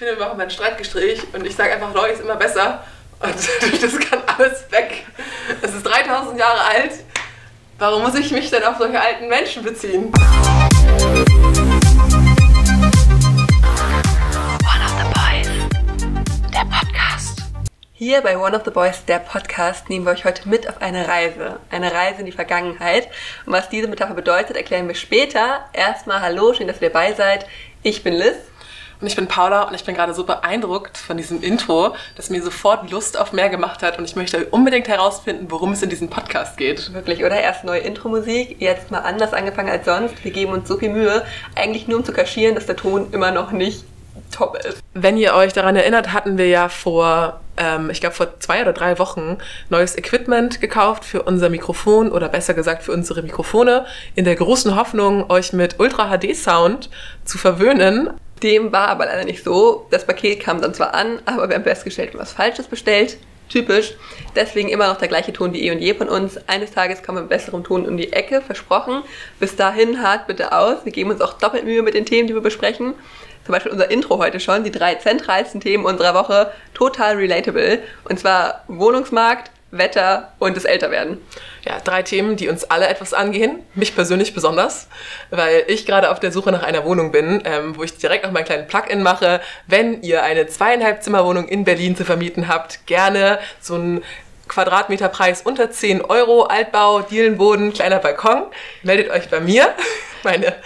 finde, wir machen mal ein Streitgespräch und ich sage einfach, Neu ist immer besser. Und das kann alles weg. Es ist 3000 Jahre alt. Warum muss ich mich denn auf solche alten Menschen beziehen? One of the Boys, der Podcast. Hier bei One of the Boys, der Podcast, nehmen wir euch heute mit auf eine Reise. Eine Reise in die Vergangenheit. Und was diese Metapher bedeutet, erklären wir später. Erstmal Hallo, schön, dass ihr dabei seid. Ich bin Liz. Und ich bin Paula und ich bin gerade so beeindruckt von diesem Intro, dass mir sofort Lust auf mehr gemacht hat und ich möchte unbedingt herausfinden, worum es in diesem Podcast geht. Wirklich, oder? Erst neue Intro-Musik, jetzt mal anders angefangen als sonst. Wir geben uns so viel Mühe, eigentlich nur um zu kaschieren, dass der Ton immer noch nicht top ist. Wenn ihr euch daran erinnert, hatten wir ja vor, ähm, ich glaube vor zwei oder drei Wochen neues Equipment gekauft für unser Mikrofon oder besser gesagt für unsere Mikrofone, in der großen Hoffnung, euch mit Ultra HD Sound zu verwöhnen. Dem war aber leider nicht so. Das Paket kam dann zwar an, aber wir haben festgestellt, was Falsches bestellt. Typisch. Deswegen immer noch der gleiche Ton wie eh und je von uns. Eines Tages kommen wir mit besserem Ton um die Ecke, versprochen. Bis dahin hart bitte aus. Wir geben uns auch doppelt Mühe mit den Themen, die wir besprechen. Zum Beispiel unser Intro heute schon, die drei zentralsten Themen unserer Woche, total relatable. Und zwar Wohnungsmarkt, Wetter und das Älterwerden. Ja, drei Themen, die uns alle etwas angehen. Mich persönlich besonders, weil ich gerade auf der Suche nach einer Wohnung bin, ähm, wo ich direkt noch meinen kleinen Plug-in mache. Wenn ihr eine zweieinhalb Zimmerwohnung in Berlin zu vermieten habt, gerne so ein Quadratmeterpreis unter 10 Euro, Altbau, Dielenboden, kleiner Balkon, meldet euch bei mir. Meine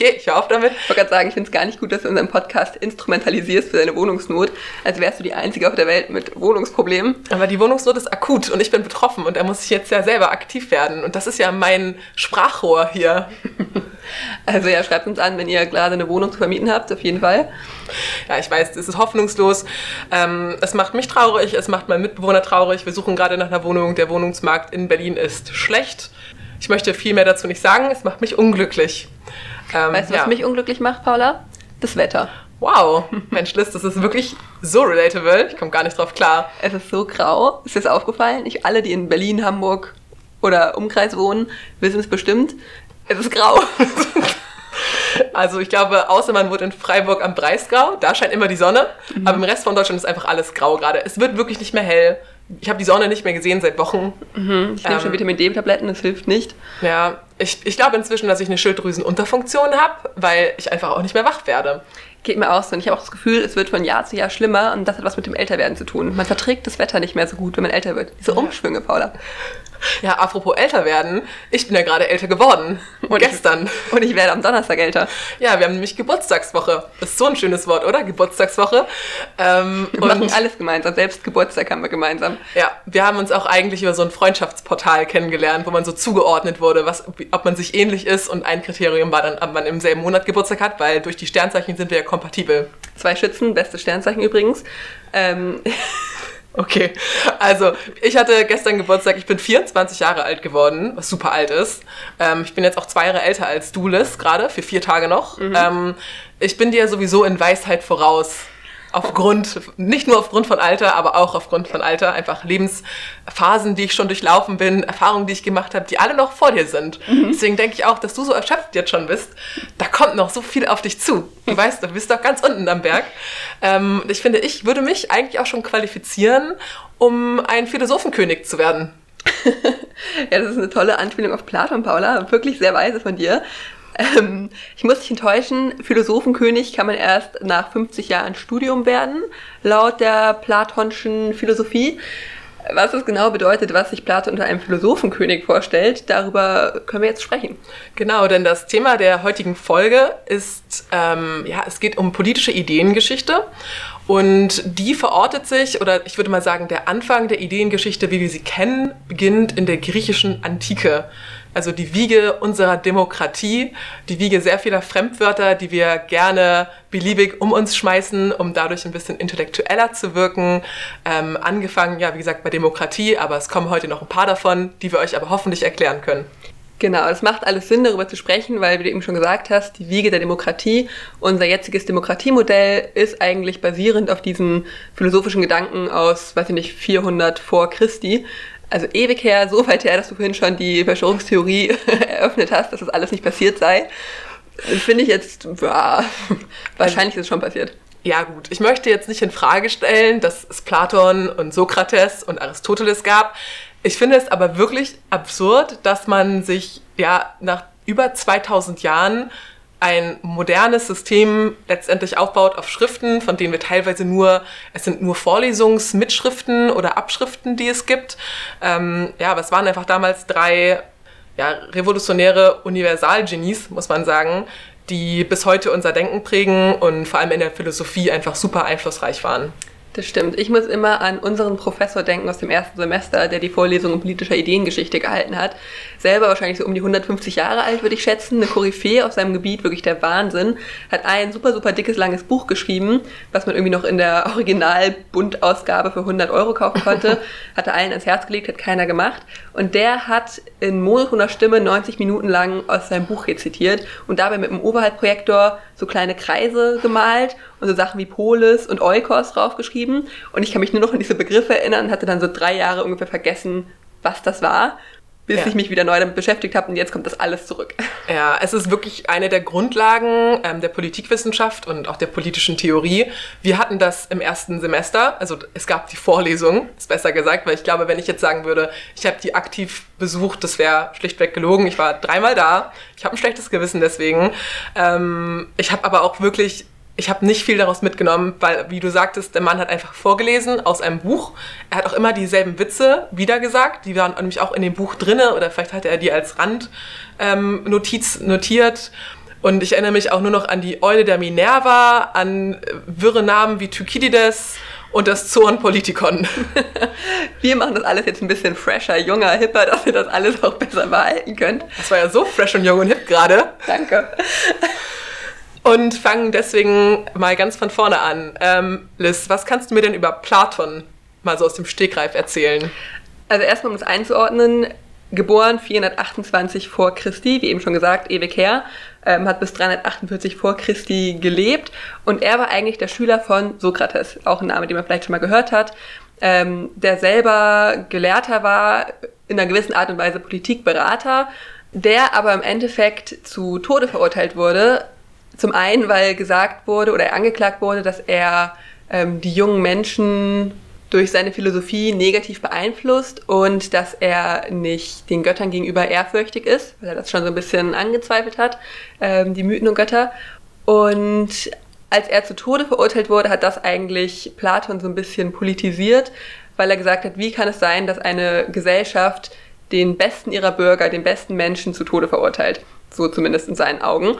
Okay, ich höre auf damit. Ich wollte gerade sagen, ich finde es gar nicht gut, dass du unseren Podcast instrumentalisierst für deine Wohnungsnot, als wärst du die Einzige auf der Welt mit Wohnungsproblemen. Aber die Wohnungsnot ist akut und ich bin betroffen und da muss ich jetzt ja selber aktiv werden. Und das ist ja mein Sprachrohr hier. Also ja, schreibt uns an, wenn ihr gerade eine Wohnung zu vermieten habt, auf jeden Fall. Ja, ich weiß, es ist hoffnungslos. Ähm, es macht mich traurig, es macht meinen Mitbewohner traurig. Wir suchen gerade nach einer Wohnung. Der Wohnungsmarkt in Berlin ist schlecht. Ich möchte viel mehr dazu nicht sagen. Es macht mich unglücklich. Ähm, weißt du, was ja. mich unglücklich macht, Paula? Das Wetter. Wow, Mensch, Liz, das ist wirklich so relatable. Ich komme gar nicht drauf klar. Es ist so grau. Ist dir das aufgefallen? Nicht alle, die in Berlin, Hamburg oder Umkreis wohnen, wissen es bestimmt. Es ist grau. Also ich glaube, außer man wohnt in Freiburg am Breisgau, da scheint immer die Sonne, mhm. aber im Rest von Deutschland ist einfach alles grau gerade. Es wird wirklich nicht mehr hell. Ich habe die Sonne nicht mehr gesehen seit Wochen. Mhm. Ich nehme ähm, schon Vitamin D-Tabletten, das hilft nicht. Ja, ich, ich glaube inzwischen, dass ich eine Schilddrüsenunterfunktion habe, weil ich einfach auch nicht mehr wach werde. Geht mir auch so. Und ich habe auch das Gefühl, es wird von Jahr zu Jahr schlimmer und das hat was mit dem Älterwerden zu tun. Man verträgt das Wetter nicht mehr so gut, wenn man älter wird. Diese Umschwünge, Paula. Ja, apropos älter werden. Ich bin ja gerade älter geworden. Und gestern. Ich, und ich werde am Donnerstag älter. Ja, wir haben nämlich Geburtstagswoche. Das ist so ein schönes Wort, oder? Geburtstagswoche. Ähm, wir machen alles gemeinsam. Selbst Geburtstag haben wir gemeinsam. Ja, wir haben uns auch eigentlich über so ein Freundschaftsportal kennengelernt, wo man so zugeordnet wurde, was, ob man sich ähnlich ist. Und ein Kriterium war dann, ob man im selben Monat Geburtstag hat, weil durch die Sternzeichen sind wir ja kompatibel. Zwei Schützen, beste Sternzeichen übrigens. Ähm, Okay, also ich hatte gestern Geburtstag, ich bin 24 Jahre alt geworden, was super alt ist. Ähm, ich bin jetzt auch zwei Jahre älter als du, Liz, gerade, für vier Tage noch. Mhm. Ähm, ich bin dir sowieso in Weisheit voraus aufgrund, nicht nur aufgrund von Alter, aber auch aufgrund von Alter, einfach Lebensphasen, die ich schon durchlaufen bin, Erfahrungen, die ich gemacht habe, die alle noch vor dir sind. Mhm. Deswegen denke ich auch, dass du so erschöpft jetzt schon bist. Da kommt noch so viel auf dich zu. Du weißt, du bist doch ganz unten am Berg. Ähm, ich finde, ich würde mich eigentlich auch schon qualifizieren, um ein Philosophenkönig zu werden. ja, das ist eine tolle Anspielung auf Platon, Paula. Wirklich sehr weise von dir. Ähm, ich muss dich enttäuschen, Philosophenkönig kann man erst nach 50 Jahren Studium werden, laut der platonischen Philosophie. Was es genau bedeutet, was sich Plato unter einem Philosophenkönig vorstellt, darüber können wir jetzt sprechen. Genau, denn das Thema der heutigen Folge ist, ähm, ja, es geht um politische Ideengeschichte und die verortet sich, oder ich würde mal sagen, der Anfang der Ideengeschichte, wie wir sie kennen, beginnt in der griechischen Antike also die Wiege unserer Demokratie, die Wiege sehr vieler Fremdwörter, die wir gerne beliebig um uns schmeißen, um dadurch ein bisschen intellektueller zu wirken. Ähm, angefangen, ja, wie gesagt, bei Demokratie, aber es kommen heute noch ein paar davon, die wir euch aber hoffentlich erklären können. Genau, es macht alles Sinn, darüber zu sprechen, weil, wie du eben schon gesagt hast, die Wiege der Demokratie, unser jetziges Demokratiemodell ist eigentlich basierend auf diesen philosophischen Gedanken aus, weiß ich nicht, 400 vor Christi also ewig her, so weit her, dass du vorhin schon die Verschwörungstheorie eröffnet hast, dass das alles nicht passiert sei. Finde ich jetzt, ja, wahrscheinlich ist es schon passiert. ja gut, ich möchte jetzt nicht in Frage stellen, dass es Platon und Sokrates und Aristoteles gab. Ich finde es aber wirklich absurd, dass man sich ja nach über 2000 Jahren ein modernes System letztendlich aufbaut auf Schriften, von denen wir teilweise nur, es sind nur Vorlesungsmitschriften oder Abschriften, die es gibt. Ähm, ja, aber es waren einfach damals drei ja, revolutionäre Universalgenies, muss man sagen, die bis heute unser Denken prägen und vor allem in der Philosophie einfach super einflussreich waren. Das stimmt. Ich muss immer an unseren Professor denken aus dem ersten Semester, der die Vorlesung in politischer Ideengeschichte gehalten hat. Selber wahrscheinlich so um die 150 Jahre alt, würde ich schätzen. Eine Koryphäe auf seinem Gebiet, wirklich der Wahnsinn. Hat ein super, super dickes, langes Buch geschrieben, was man irgendwie noch in der Original-Bundausgabe für 100 Euro kaufen konnte. hat er allen ans Herz gelegt, hat keiner gemacht. Und der hat in monotoner Stimme 90 Minuten lang aus seinem Buch rezitiert und dabei mit dem Overhead-Projektor so kleine Kreise gemalt und so Sachen wie Polis und Eukos draufgeschrieben. Und ich kann mich nur noch an diese Begriffe erinnern und hatte dann so drei Jahre ungefähr vergessen, was das war bis ja. ich mich wieder neu damit beschäftigt habe und jetzt kommt das alles zurück. Ja, es ist wirklich eine der Grundlagen ähm, der Politikwissenschaft und auch der politischen Theorie. Wir hatten das im ersten Semester, also es gab die Vorlesung, ist besser gesagt, weil ich glaube, wenn ich jetzt sagen würde, ich habe die aktiv besucht, das wäre schlichtweg gelogen. Ich war dreimal da, ich habe ein schlechtes Gewissen deswegen. Ähm, ich habe aber auch wirklich ich habe nicht viel daraus mitgenommen, weil, wie du sagtest, der Mann hat einfach vorgelesen aus einem Buch. Er hat auch immer dieselben Witze wiedergesagt. Die waren nämlich auch in dem Buch drinne oder vielleicht hatte er die als Randnotiz ähm, notiert. Und ich erinnere mich auch nur noch an die Eule der Minerva, an wirre Namen wie Thukydides und das Zornpolitikon. Wir machen das alles jetzt ein bisschen fresher, junger, hipper, dass ihr das alles auch besser behalten könnt. Das war ja so fresh und jung und hip gerade. Danke und fangen deswegen mal ganz von vorne an. Ähm, Liz, was kannst du mir denn über Platon mal so aus dem Stegreif erzählen? Also erstmal, um es einzuordnen, geboren 428 vor Christi, wie eben schon gesagt, ewig her, ähm, hat bis 348 vor Christi gelebt und er war eigentlich der Schüler von Sokrates, auch ein Name, den man vielleicht schon mal gehört hat, ähm, der selber Gelehrter war, in einer gewissen Art und Weise Politikberater, der aber im Endeffekt zu Tode verurteilt wurde, zum einen, weil gesagt wurde oder er angeklagt wurde, dass er ähm, die jungen Menschen durch seine Philosophie negativ beeinflusst und dass er nicht den Göttern gegenüber ehrfürchtig ist, weil er das schon so ein bisschen angezweifelt hat, ähm, die Mythen und Götter. Und als er zu Tode verurteilt wurde, hat das eigentlich Platon so ein bisschen politisiert, weil er gesagt hat, wie kann es sein, dass eine Gesellschaft den besten ihrer Bürger, den besten Menschen zu Tode verurteilt. So zumindest in seinen Augen.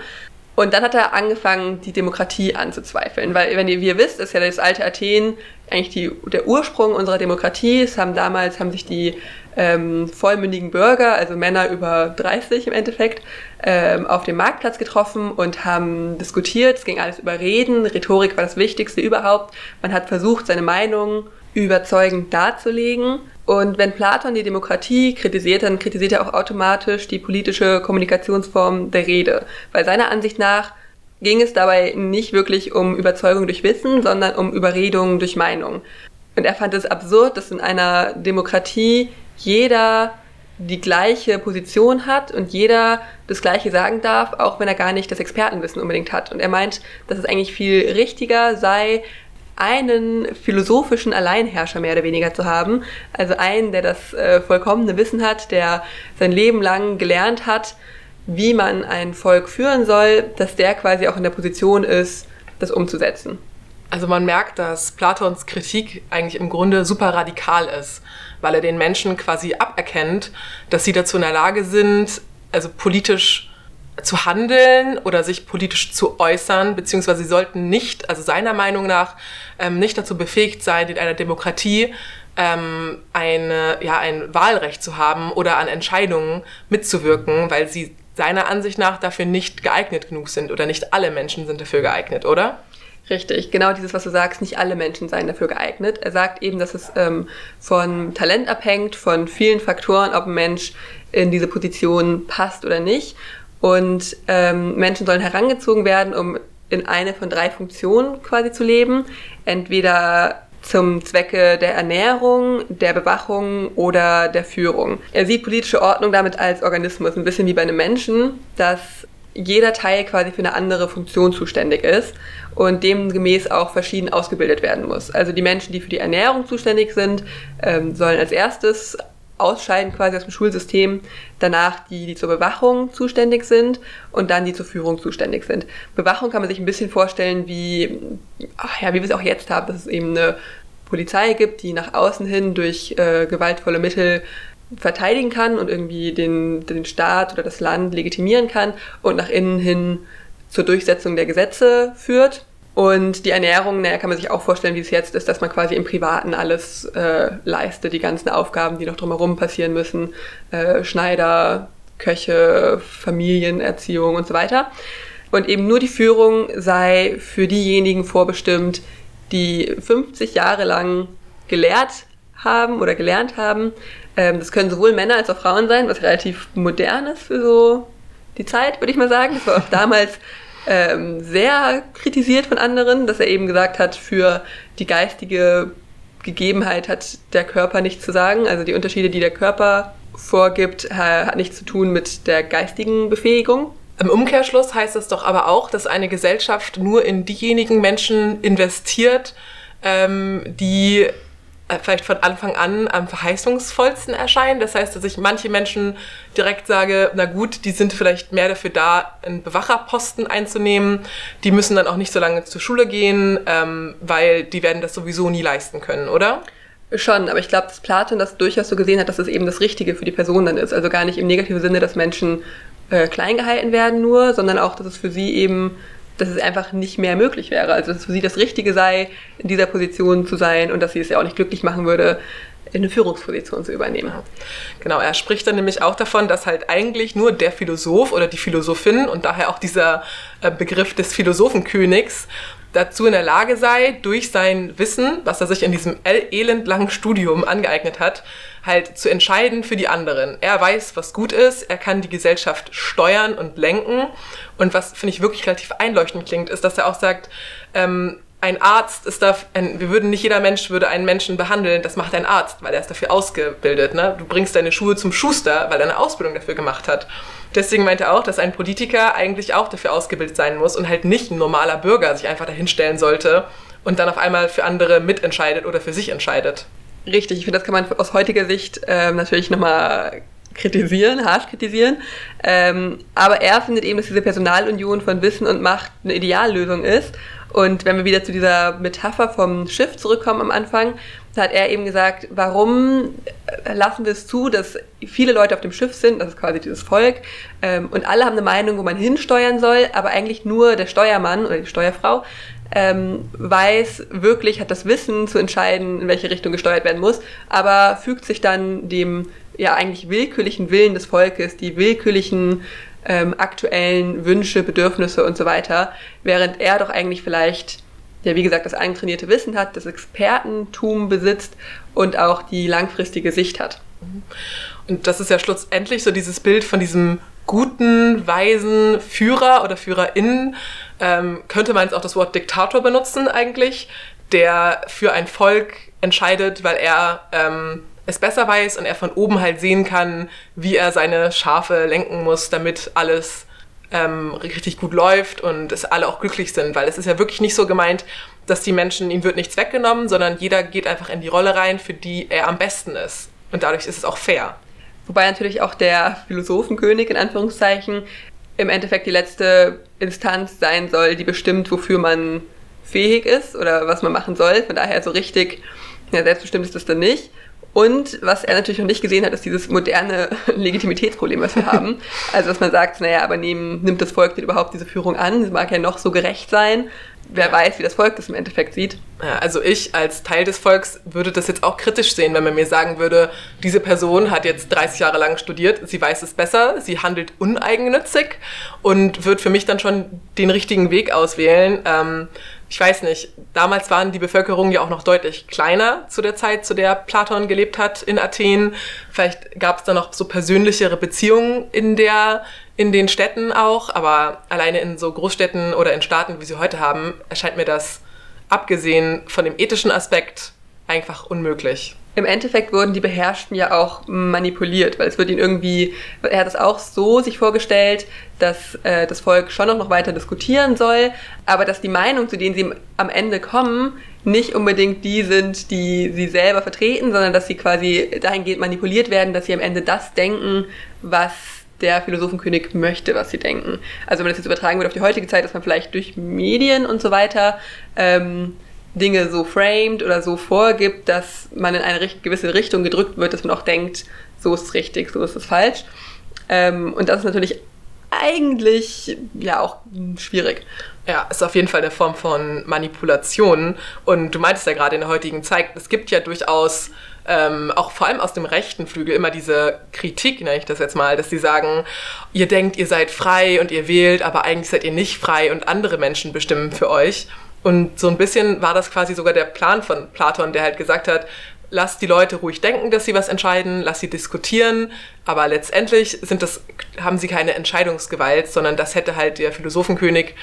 Und dann hat er angefangen, die Demokratie anzuzweifeln. Weil, wenn ihr, wie ihr wisst, ist ja das alte Athen eigentlich die, der Ursprung unserer Demokratie. Es haben damals haben sich die ähm, vollmündigen Bürger, also Männer über 30 im Endeffekt, ähm, auf dem Marktplatz getroffen und haben diskutiert. Es ging alles über Reden. Rhetorik war das Wichtigste überhaupt. Man hat versucht, seine Meinung überzeugend darzulegen. Und wenn Platon die Demokratie kritisiert, dann kritisiert er auch automatisch die politische Kommunikationsform der Rede. Weil seiner Ansicht nach ging es dabei nicht wirklich um Überzeugung durch Wissen, sondern um Überredung durch Meinung. Und er fand es absurd, dass in einer Demokratie jeder die gleiche Position hat und jeder das Gleiche sagen darf, auch wenn er gar nicht das Expertenwissen unbedingt hat. Und er meint, dass es eigentlich viel richtiger sei, einen philosophischen Alleinherrscher mehr oder weniger zu haben. Also einen, der das äh, vollkommene Wissen hat, der sein Leben lang gelernt hat, wie man ein Volk führen soll, dass der quasi auch in der Position ist, das umzusetzen. Also man merkt, dass Platons Kritik eigentlich im Grunde super radikal ist, weil er den Menschen quasi aberkennt, dass sie dazu in der Lage sind, also politisch zu handeln oder sich politisch zu äußern, beziehungsweise sie sollten nicht, also seiner Meinung nach, ähm, nicht dazu befähigt sein, in einer Demokratie ähm, eine, ja, ein Wahlrecht zu haben oder an Entscheidungen mitzuwirken, weil sie seiner Ansicht nach dafür nicht geeignet genug sind oder nicht alle Menschen sind dafür geeignet, oder? Richtig, genau dieses, was du sagst, nicht alle Menschen seien dafür geeignet. Er sagt eben, dass es ähm, von Talent abhängt, von vielen Faktoren, ob ein Mensch in diese Position passt oder nicht. Und ähm, Menschen sollen herangezogen werden, um in eine von drei Funktionen quasi zu leben. Entweder zum Zwecke der Ernährung, der Bewachung oder der Führung. Er sieht politische Ordnung damit als Organismus, ein bisschen wie bei einem Menschen, dass jeder Teil quasi für eine andere Funktion zuständig ist und demgemäß auch verschieden ausgebildet werden muss. Also die Menschen, die für die Ernährung zuständig sind, ähm, sollen als erstes ausscheiden quasi aus dem Schulsystem, danach die, die zur Bewachung zuständig sind und dann die zur Führung zuständig sind. Bewachung kann man sich ein bisschen vorstellen wie, ja, wie wir es auch jetzt haben, dass es eben eine Polizei gibt, die nach außen hin durch äh, gewaltvolle Mittel verteidigen kann und irgendwie den, den Staat oder das Land legitimieren kann und nach innen hin zur Durchsetzung der Gesetze führt. Und die Ernährung, naja, kann man sich auch vorstellen, wie es jetzt ist, dass man quasi im Privaten alles äh, leistet, die ganzen Aufgaben, die noch drumherum passieren müssen, äh, Schneider, Köche, Familienerziehung und so weiter. Und eben nur die Führung sei für diejenigen vorbestimmt, die 50 Jahre lang gelehrt haben oder gelernt haben. Ähm, das können sowohl Männer als auch Frauen sein, was relativ modern ist für so die Zeit, würde ich mal sagen. Das war auch damals ähm, sehr kritisiert von anderen, dass er eben gesagt hat, für die geistige Gegebenheit hat der Körper nichts zu sagen. Also die Unterschiede, die der Körper vorgibt, hat nichts zu tun mit der geistigen Befähigung. Im Umkehrschluss heißt es doch aber auch, dass eine Gesellschaft nur in diejenigen Menschen investiert, ähm, die vielleicht von Anfang an am verheißungsvollsten erscheinen. Das heißt, dass ich manche Menschen direkt sage, na gut, die sind vielleicht mehr dafür da, einen Bewacherposten einzunehmen. Die müssen dann auch nicht so lange zur Schule gehen, ähm, weil die werden das sowieso nie leisten können, oder? Schon, aber ich glaube, dass Platon das durchaus so gesehen hat, dass es eben das Richtige für die Person dann ist. Also gar nicht im negativen Sinne, dass Menschen äh, klein gehalten werden nur, sondern auch, dass es für sie eben dass es einfach nicht mehr möglich wäre. Also dass für sie das Richtige sei, in dieser Position zu sein und dass sie es ja auch nicht glücklich machen würde, eine Führungsposition zu übernehmen. Genau, er spricht dann nämlich auch davon, dass halt eigentlich nur der Philosoph oder die Philosophin und daher auch dieser äh, Begriff des Philosophenkönigs dazu in der Lage sei, durch sein Wissen, was er sich in diesem elendlangen Studium angeeignet hat, halt zu entscheiden für die anderen. Er weiß, was gut ist, er kann die Gesellschaft steuern und lenken. Und was, finde ich, wirklich relativ einleuchtend klingt, ist, dass er auch sagt, ähm, ein Arzt ist da, ein, wir würden nicht jeder Mensch würde einen Menschen behandeln, das macht ein Arzt, weil er ist dafür ausgebildet. Ne? Du bringst deine Schuhe zum Schuster, weil er eine Ausbildung dafür gemacht hat. Deswegen meinte er auch, dass ein Politiker eigentlich auch dafür ausgebildet sein muss und halt nicht ein normaler Bürger sich einfach dahinstellen sollte und dann auf einmal für andere mitentscheidet oder für sich entscheidet. Richtig, ich finde, das kann man aus heutiger Sicht ähm, natürlich nochmal kritisieren, harsch kritisieren. Ähm, aber er findet eben, dass diese Personalunion von Wissen und Macht eine Ideallösung ist. Und wenn wir wieder zu dieser Metapher vom Schiff zurückkommen am Anfang, hat er eben gesagt, warum lassen wir es zu, dass viele Leute auf dem Schiff sind, das ist quasi dieses Volk, ähm, und alle haben eine Meinung, wo man hinsteuern soll, aber eigentlich nur der Steuermann oder die Steuerfrau ähm, weiß wirklich, hat das Wissen zu entscheiden, in welche Richtung gesteuert werden muss, aber fügt sich dann dem ja eigentlich willkürlichen Willen des Volkes, die willkürlichen ähm, aktuellen Wünsche, Bedürfnisse und so weiter, während er doch eigentlich vielleicht, ja wie gesagt, das eintrainierte Wissen hat, das Expertentum besitzt und auch die langfristige Sicht hat. Und das ist ja schlussendlich so dieses Bild von diesem guten, weisen Führer oder Führerin, ähm, könnte man jetzt auch das Wort Diktator benutzen eigentlich, der für ein Volk entscheidet, weil er ähm, es besser weiß und er von oben halt sehen kann, wie er seine Schafe lenken muss, damit alles ähm, richtig gut läuft und es alle auch glücklich sind, weil es ist ja wirklich nicht so gemeint, dass die Menschen, ihm wird nichts weggenommen, sondern jeder geht einfach in die Rolle rein, für die er am besten ist. Und dadurch ist es auch fair. Wobei natürlich auch der Philosophenkönig in Anführungszeichen im Endeffekt die letzte Instanz sein soll, die bestimmt, wofür man fähig ist oder was man machen soll. Von daher so richtig ja, selbstbestimmt ist das dann nicht. Und was er natürlich noch nicht gesehen hat, ist dieses moderne Legitimitätsproblem, was wir haben. Also, dass man sagt, naja, aber nehmen, nimmt das Volk denn überhaupt diese Führung an? Das mag ja noch so gerecht sein. Wer ja. weiß, wie das Volk das im Endeffekt sieht. Ja, also ich als Teil des Volks würde das jetzt auch kritisch sehen, wenn man mir sagen würde, diese Person hat jetzt 30 Jahre lang studiert, sie weiß es besser, sie handelt uneigennützig und wird für mich dann schon den richtigen Weg auswählen. Ähm, ich weiß nicht, damals waren die Bevölkerungen ja auch noch deutlich kleiner zu der Zeit, zu der Platon gelebt hat in Athen. Vielleicht gab es da noch so persönlichere Beziehungen in der in den Städten auch, aber alleine in so Großstädten oder in Staaten, wie sie heute haben, erscheint mir das abgesehen von dem ethischen Aspekt einfach unmöglich. Im Endeffekt wurden die Beherrschten ja auch manipuliert, weil es wird ihn irgendwie, er hat es auch so sich vorgestellt, dass äh, das Volk schon noch weiter diskutieren soll, aber dass die Meinung, zu denen sie am Ende kommen, nicht unbedingt die sind, die sie selber vertreten, sondern dass sie quasi dahingehend manipuliert werden, dass sie am Ende das denken, was der Philosophenkönig möchte, was sie denken. Also wenn man das jetzt übertragen würde auf die heutige Zeit, dass man vielleicht durch Medien und so weiter ähm, Dinge so framed oder so vorgibt, dass man in eine gewisse Richtung gedrückt wird, dass man auch denkt, so ist es richtig, so ist es falsch. Ähm, und das ist natürlich eigentlich ja auch schwierig. Ja, ist auf jeden Fall eine Form von Manipulation. Und du meintest ja gerade in der heutigen Zeit, es gibt ja durchaus ähm, auch vor allem aus dem rechten Flügel immer diese Kritik, nenne ich das jetzt mal, dass sie sagen, ihr denkt, ihr seid frei und ihr wählt, aber eigentlich seid ihr nicht frei und andere Menschen bestimmen für euch. Und so ein bisschen war das quasi sogar der Plan von Platon, der halt gesagt hat, lass die Leute ruhig denken, dass sie was entscheiden, lass sie diskutieren, aber letztendlich sind das, haben sie keine Entscheidungsgewalt, sondern das hätte halt der Philosophenkönig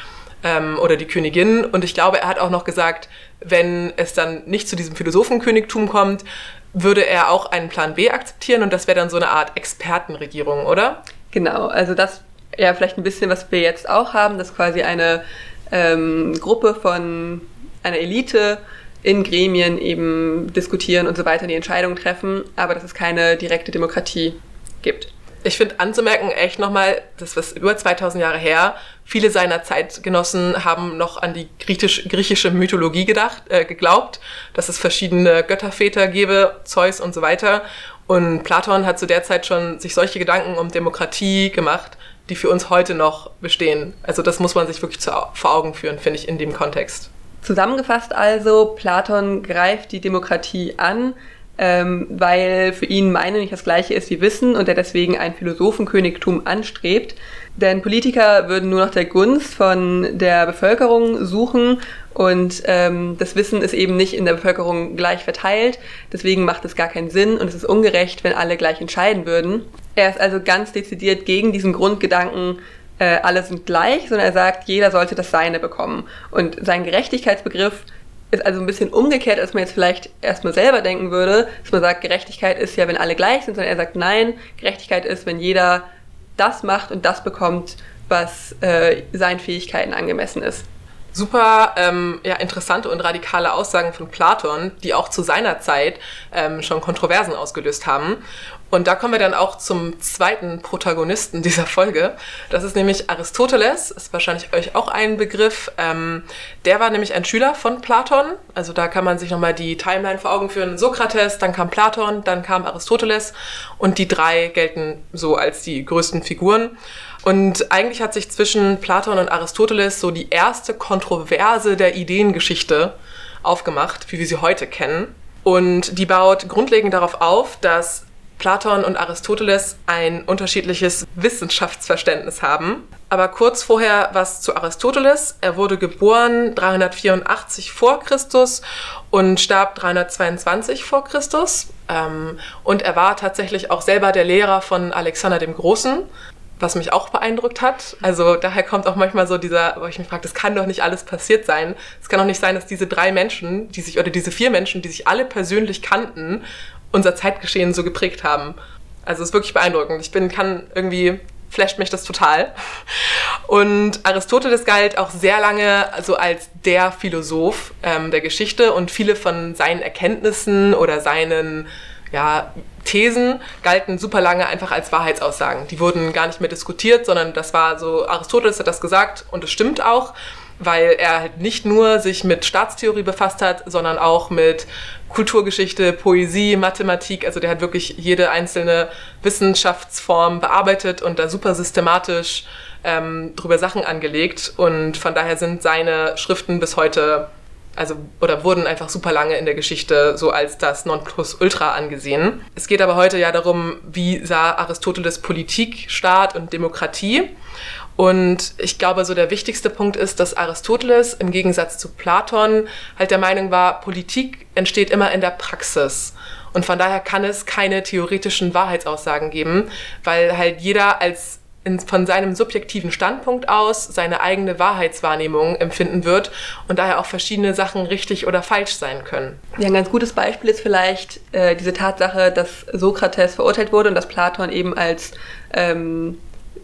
ähm, oder die Königin. Und ich glaube, er hat auch noch gesagt, wenn es dann nicht zu diesem Philosophenkönigtum kommt, würde er auch einen Plan B akzeptieren und das wäre dann so eine Art Expertenregierung, oder? Genau, also das ja vielleicht ein bisschen, was wir jetzt auch haben, dass quasi eine ähm, Gruppe von einer Elite in Gremien eben diskutieren und so weiter, die Entscheidungen treffen, aber dass es keine direkte Demokratie gibt. Ich finde anzumerken, echt nochmal, das ist über 2000 Jahre her, viele seiner Zeitgenossen haben noch an die griechisch, griechische Mythologie gedacht, äh, geglaubt, dass es verschiedene Götterväter gäbe, Zeus und so weiter. Und Platon hat zu der Zeit schon sich solche Gedanken um Demokratie gemacht, die für uns heute noch bestehen. Also das muss man sich wirklich zu, vor Augen führen, finde ich, in dem Kontext. Zusammengefasst also, Platon greift die Demokratie an, ähm, weil für ihn Meinen nicht das gleiche ist wie Wissen und er deswegen ein Philosophenkönigtum anstrebt. Denn Politiker würden nur nach der Gunst von der Bevölkerung suchen und ähm, das Wissen ist eben nicht in der Bevölkerung gleich verteilt. Deswegen macht es gar keinen Sinn und es ist ungerecht, wenn alle gleich entscheiden würden. Er ist also ganz dezidiert gegen diesen Grundgedanken, äh, alle sind gleich, sondern er sagt, jeder sollte das Seine bekommen. Und sein Gerechtigkeitsbegriff ist also ein bisschen umgekehrt, als man jetzt vielleicht erstmal selber denken würde, dass man sagt, Gerechtigkeit ist ja, wenn alle gleich sind, sondern er sagt, nein, Gerechtigkeit ist, wenn jeder das macht und das bekommt, was äh, seinen Fähigkeiten angemessen ist. Super ähm, ja, interessante und radikale Aussagen von Platon, die auch zu seiner Zeit ähm, schon Kontroversen ausgelöst haben. Und da kommen wir dann auch zum zweiten Protagonisten dieser Folge. Das ist nämlich Aristoteles, ist wahrscheinlich euch auch ein Begriff. Ähm, der war nämlich ein Schüler von Platon. Also da kann man sich nochmal die Timeline vor Augen führen. Sokrates, dann kam Platon, dann kam Aristoteles. Und die drei gelten so als die größten Figuren. Und eigentlich hat sich zwischen Platon und Aristoteles so die erste Kontroverse der Ideengeschichte aufgemacht, wie wir sie heute kennen. Und die baut grundlegend darauf auf, dass Platon und Aristoteles ein unterschiedliches Wissenschaftsverständnis haben. Aber kurz vorher was zu Aristoteles. Er wurde geboren 384 vor Christus und starb 322 vor Christus. Ähm, und er war tatsächlich auch selber der Lehrer von Alexander dem Großen, was mich auch beeindruckt hat. Also daher kommt auch manchmal so dieser, wo ich mich frage, das kann doch nicht alles passiert sein. Es kann doch nicht sein, dass diese drei Menschen, die sich, oder diese vier Menschen, die sich alle persönlich kannten unser Zeitgeschehen so geprägt haben. Also es ist wirklich beeindruckend. Ich bin, kann irgendwie, flasht mich das total. Und Aristoteles galt auch sehr lange so als der Philosoph ähm, der Geschichte und viele von seinen Erkenntnissen oder seinen ja, Thesen galten super lange einfach als Wahrheitsaussagen. Die wurden gar nicht mehr diskutiert, sondern das war so, Aristoteles hat das gesagt und es stimmt auch weil er halt nicht nur sich mit Staatstheorie befasst hat, sondern auch mit Kulturgeschichte, Poesie, Mathematik. Also der hat wirklich jede einzelne Wissenschaftsform bearbeitet und da super systematisch ähm, drüber Sachen angelegt. Und von daher sind seine Schriften bis heute, also oder wurden einfach super lange in der Geschichte so als das Nonplusultra angesehen. Es geht aber heute ja darum, wie sah Aristoteles Politik, Staat und Demokratie. Und ich glaube, so der wichtigste Punkt ist, dass Aristoteles im Gegensatz zu Platon halt der Meinung war, Politik entsteht immer in der Praxis. Und von daher kann es keine theoretischen Wahrheitsaussagen geben, weil halt jeder als in, von seinem subjektiven Standpunkt aus seine eigene Wahrheitswahrnehmung empfinden wird und daher auch verschiedene Sachen richtig oder falsch sein können. Ja, ein ganz gutes Beispiel ist vielleicht äh, diese Tatsache, dass Sokrates verurteilt wurde und dass Platon eben als ähm,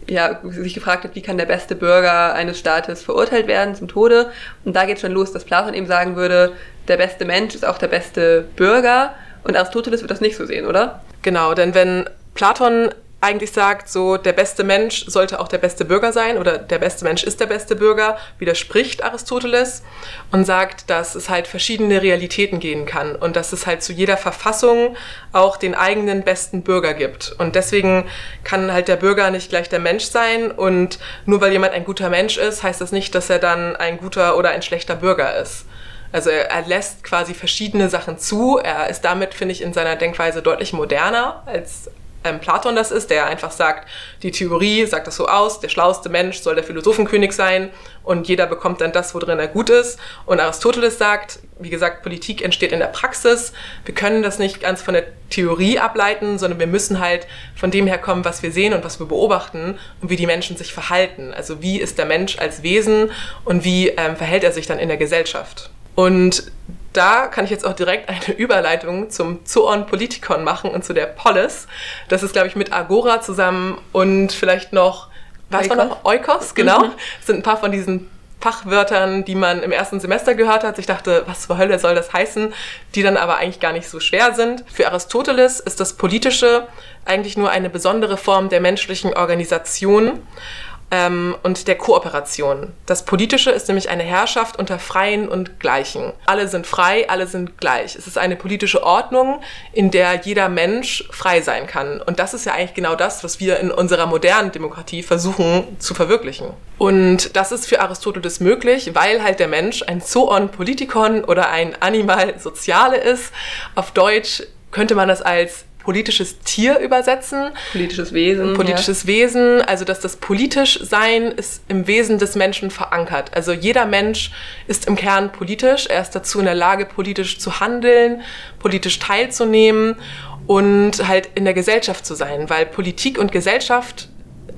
ja, sich gefragt hat, wie kann der beste Bürger eines Staates verurteilt werden zum Tode. Und da geht schon los, dass Platon eben sagen würde, der beste Mensch ist auch der beste Bürger. Und Aristoteles wird das nicht so sehen, oder? Genau, denn wenn Platon eigentlich sagt, so der beste Mensch sollte auch der beste Bürger sein oder der beste Mensch ist der beste Bürger, widerspricht Aristoteles und sagt, dass es halt verschiedene Realitäten gehen kann und dass es halt zu jeder Verfassung auch den eigenen besten Bürger gibt. Und deswegen kann halt der Bürger nicht gleich der Mensch sein und nur weil jemand ein guter Mensch ist, heißt das nicht, dass er dann ein guter oder ein schlechter Bürger ist. Also er, lässt quasi verschiedene Sachen zu. Er ist damit, finde ich, in seiner Denkweise deutlich moderner als ähm, Platon das ist, der einfach sagt, die Theorie sagt das so aus, der schlauste Mensch soll der Philosophenkönig sein und jeder bekommt dann das, worin er gut ist. Und Aristoteles sagt, wie gesagt, Politik entsteht in der Praxis. Wir können das nicht ganz von der Theorie ableiten, sondern wir müssen halt von dem herkommen, was wir sehen und was wir beobachten und wie die Menschen sich verhalten. Also wie ist der Mensch als Wesen und wie ähm, verhält er sich dann in der Gesellschaft. Und da kann ich jetzt auch direkt eine Überleitung zum Zoon Politikon machen und zu der Polis. Das ist, glaube ich, mit Agora zusammen und vielleicht noch, was war noch? Eukos, genau. Mhm. Das sind ein paar von diesen Fachwörtern, die man im ersten Semester gehört hat. Ich dachte, was zur Hölle soll das heißen? Die dann aber eigentlich gar nicht so schwer sind. Für Aristoteles ist das Politische eigentlich nur eine besondere Form der menschlichen Organisation ähm, und der Kooperation. Das Politische ist nämlich eine Herrschaft unter Freien und Gleichen. Alle sind frei, alle sind gleich. Es ist eine politische Ordnung, in der jeder Mensch frei sein kann. Und das ist ja eigentlich genau das, was wir in unserer modernen Demokratie versuchen zu verwirklichen. Und das ist für Aristoteles möglich, weil halt der Mensch ein Zoon Politikon oder ein Animal Soziale ist. Auf Deutsch könnte man das als politisches Tier übersetzen. Politisches Wesen. Politisches ja. Wesen, also dass das politisch Sein ist im Wesen des Menschen verankert. Also jeder Mensch ist im Kern politisch, er ist dazu in der Lage, politisch zu handeln, politisch teilzunehmen und halt in der Gesellschaft zu sein, weil Politik und Gesellschaft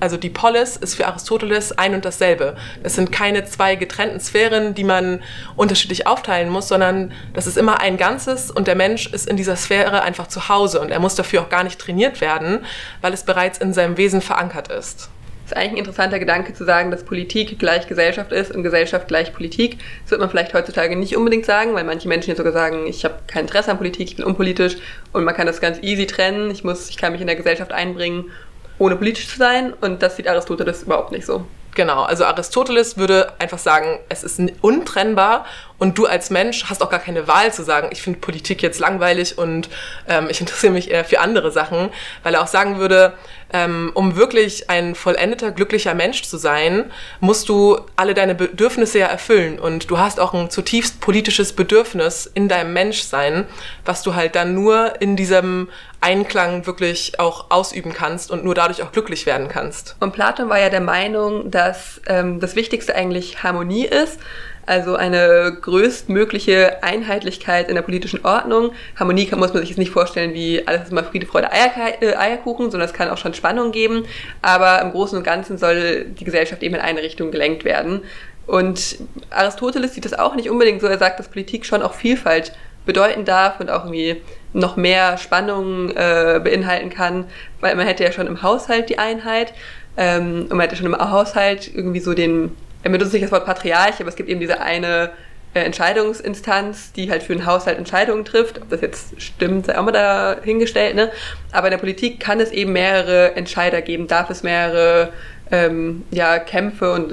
also die Polis ist für Aristoteles ein und dasselbe. Das sind keine zwei getrennten Sphären, die man unterschiedlich aufteilen muss, sondern das ist immer ein Ganzes und der Mensch ist in dieser Sphäre einfach zu Hause und er muss dafür auch gar nicht trainiert werden, weil es bereits in seinem Wesen verankert ist. Das ist eigentlich ein interessanter Gedanke zu sagen, dass Politik gleich Gesellschaft ist und Gesellschaft gleich Politik. Das wird man vielleicht heutzutage nicht unbedingt sagen, weil manche Menschen jetzt sogar sagen, ich habe kein Interesse an Politik, ich bin unpolitisch und man kann das ganz easy trennen. Ich muss, ich kann mich in der Gesellschaft einbringen ohne politisch zu sein. Und das sieht Aristoteles überhaupt nicht so. Genau, also Aristoteles würde einfach sagen, es ist untrennbar und du als Mensch hast auch gar keine Wahl zu sagen, ich finde Politik jetzt langweilig und ähm, ich interessiere mich eher für andere Sachen, weil er auch sagen würde, ähm, um wirklich ein vollendeter, glücklicher Mensch zu sein, musst du alle deine Bedürfnisse ja erfüllen und du hast auch ein zutiefst politisches Bedürfnis in deinem Menschsein, was du halt dann nur in diesem Einklang wirklich auch ausüben kannst und nur dadurch auch glücklich werden kannst. Und Platon war ja der Meinung, dass ähm, das Wichtigste eigentlich Harmonie ist. Also eine größtmögliche Einheitlichkeit in der politischen Ordnung. Harmonie kann, muss man sich jetzt nicht vorstellen wie alles ist immer Friede, Freude, äh, Eierkuchen, sondern es kann auch schon Spannung geben. Aber im Großen und Ganzen soll die Gesellschaft eben in eine Richtung gelenkt werden. Und Aristoteles sieht das auch nicht unbedingt so. Er sagt, dass Politik schon auch Vielfalt bedeuten darf und auch irgendwie noch mehr Spannung äh, beinhalten kann, weil man hätte ja schon im Haushalt die Einheit ähm, und man hätte schon im Haushalt irgendwie so den, er benutzt nicht das Wort Patriarch, aber es gibt eben diese eine äh, Entscheidungsinstanz, die halt für den Haushalt Entscheidungen trifft. Ob das jetzt stimmt, sei auch mal dahingestellt, ne? Aber in der Politik kann es eben mehrere Entscheider geben, darf es mehrere ähm, ja, Kämpfe und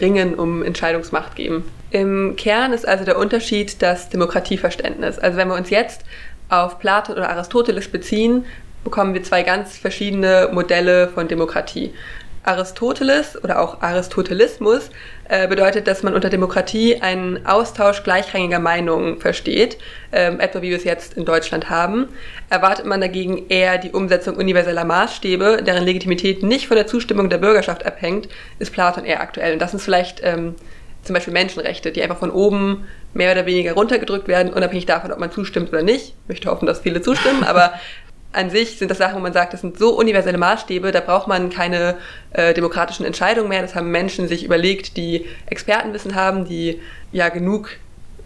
Ringen um Entscheidungsmacht geben. Im Kern ist also der Unterschied das Demokratieverständnis. Also wenn wir uns jetzt auf Platon oder Aristoteles beziehen, bekommen wir zwei ganz verschiedene Modelle von Demokratie. Aristoteles oder auch Aristotelismus äh, bedeutet, dass man unter Demokratie einen Austausch gleichrangiger Meinungen versteht, ähm, etwa wie wir es jetzt in Deutschland haben. Erwartet man dagegen eher die Umsetzung universeller Maßstäbe, deren Legitimität nicht von der Zustimmung der Bürgerschaft abhängt, ist Platon eher aktuell. Und das sind vielleicht ähm, zum Beispiel Menschenrechte, die einfach von oben mehr oder weniger runtergedrückt werden, unabhängig davon, ob man zustimmt oder nicht. Ich möchte hoffen, dass viele zustimmen, aber an sich sind das Sachen, wo man sagt, das sind so universelle Maßstäbe, da braucht man keine äh, demokratischen Entscheidungen mehr. Das haben Menschen sich überlegt, die Expertenwissen haben, die ja genug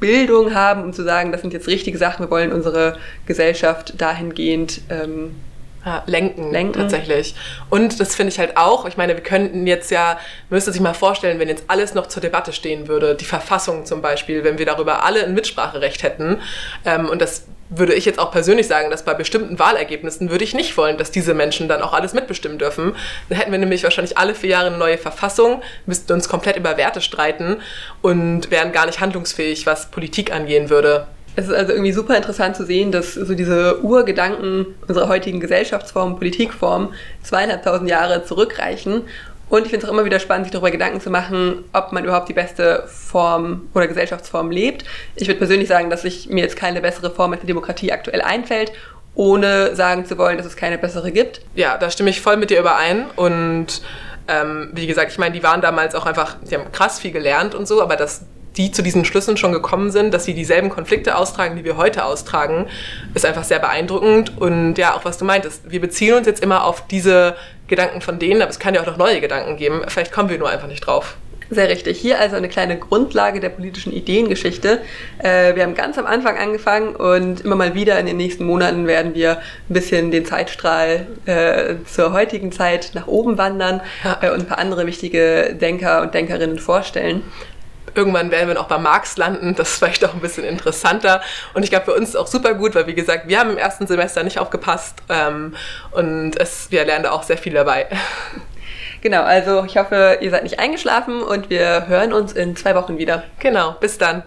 Bildung haben, um zu sagen, das sind jetzt richtige Sachen, wir wollen unsere Gesellschaft dahingehend ähm, ja, lenken, lenken, tatsächlich. Und das finde ich halt auch, ich meine, wir könnten jetzt ja, müsste sich mal vorstellen, wenn jetzt alles noch zur Debatte stehen würde, die Verfassung zum Beispiel, wenn wir darüber alle ein Mitspracherecht hätten, ähm, und das würde ich jetzt auch persönlich sagen, dass bei bestimmten Wahlergebnissen würde ich nicht wollen, dass diese Menschen dann auch alles mitbestimmen dürfen. Dann hätten wir nämlich wahrscheinlich alle vier Jahre eine neue Verfassung, müssten uns komplett über Werte streiten und wären gar nicht handlungsfähig, was Politik angehen würde. Es ist also irgendwie super interessant zu sehen, dass so diese Urgedanken unserer heutigen Gesellschaftsform, Politikform zweieinhalbtausend Jahre zurückreichen und ich finde es auch immer wieder spannend, sich darüber Gedanken zu machen, ob man überhaupt die beste Form oder Gesellschaftsform lebt. Ich würde persönlich sagen, dass sich mir jetzt keine bessere Form als die Demokratie aktuell einfällt, ohne sagen zu wollen, dass es keine bessere gibt. Ja, da stimme ich voll mit dir überein und ähm, wie gesagt, ich meine, die waren damals auch einfach, die haben krass viel gelernt und so, aber das die zu diesen Schlüssen schon gekommen sind, dass sie dieselben Konflikte austragen, die wir heute austragen, ist einfach sehr beeindruckend. Und ja, auch was du meintest, wir beziehen uns jetzt immer auf diese Gedanken von denen, aber es kann ja auch noch neue Gedanken geben. Vielleicht kommen wir nur einfach nicht drauf. Sehr richtig. Hier also eine kleine Grundlage der politischen Ideengeschichte. Äh, wir haben ganz am Anfang angefangen und immer mal wieder in den nächsten Monaten werden wir ein bisschen den Zeitstrahl äh, zur heutigen Zeit nach oben wandern äh, und ein paar andere wichtige Denker und Denkerinnen vorstellen. Irgendwann werden wir noch bei Marx landen. Das ist vielleicht auch ein bisschen interessanter. Und ich glaube, für uns ist auch super gut, weil, wie gesagt, wir haben im ersten Semester nicht aufgepasst. Ähm, und es, wir lernen da auch sehr viel dabei. Genau, also ich hoffe, ihr seid nicht eingeschlafen und wir hören uns in zwei Wochen wieder. Genau, bis dann.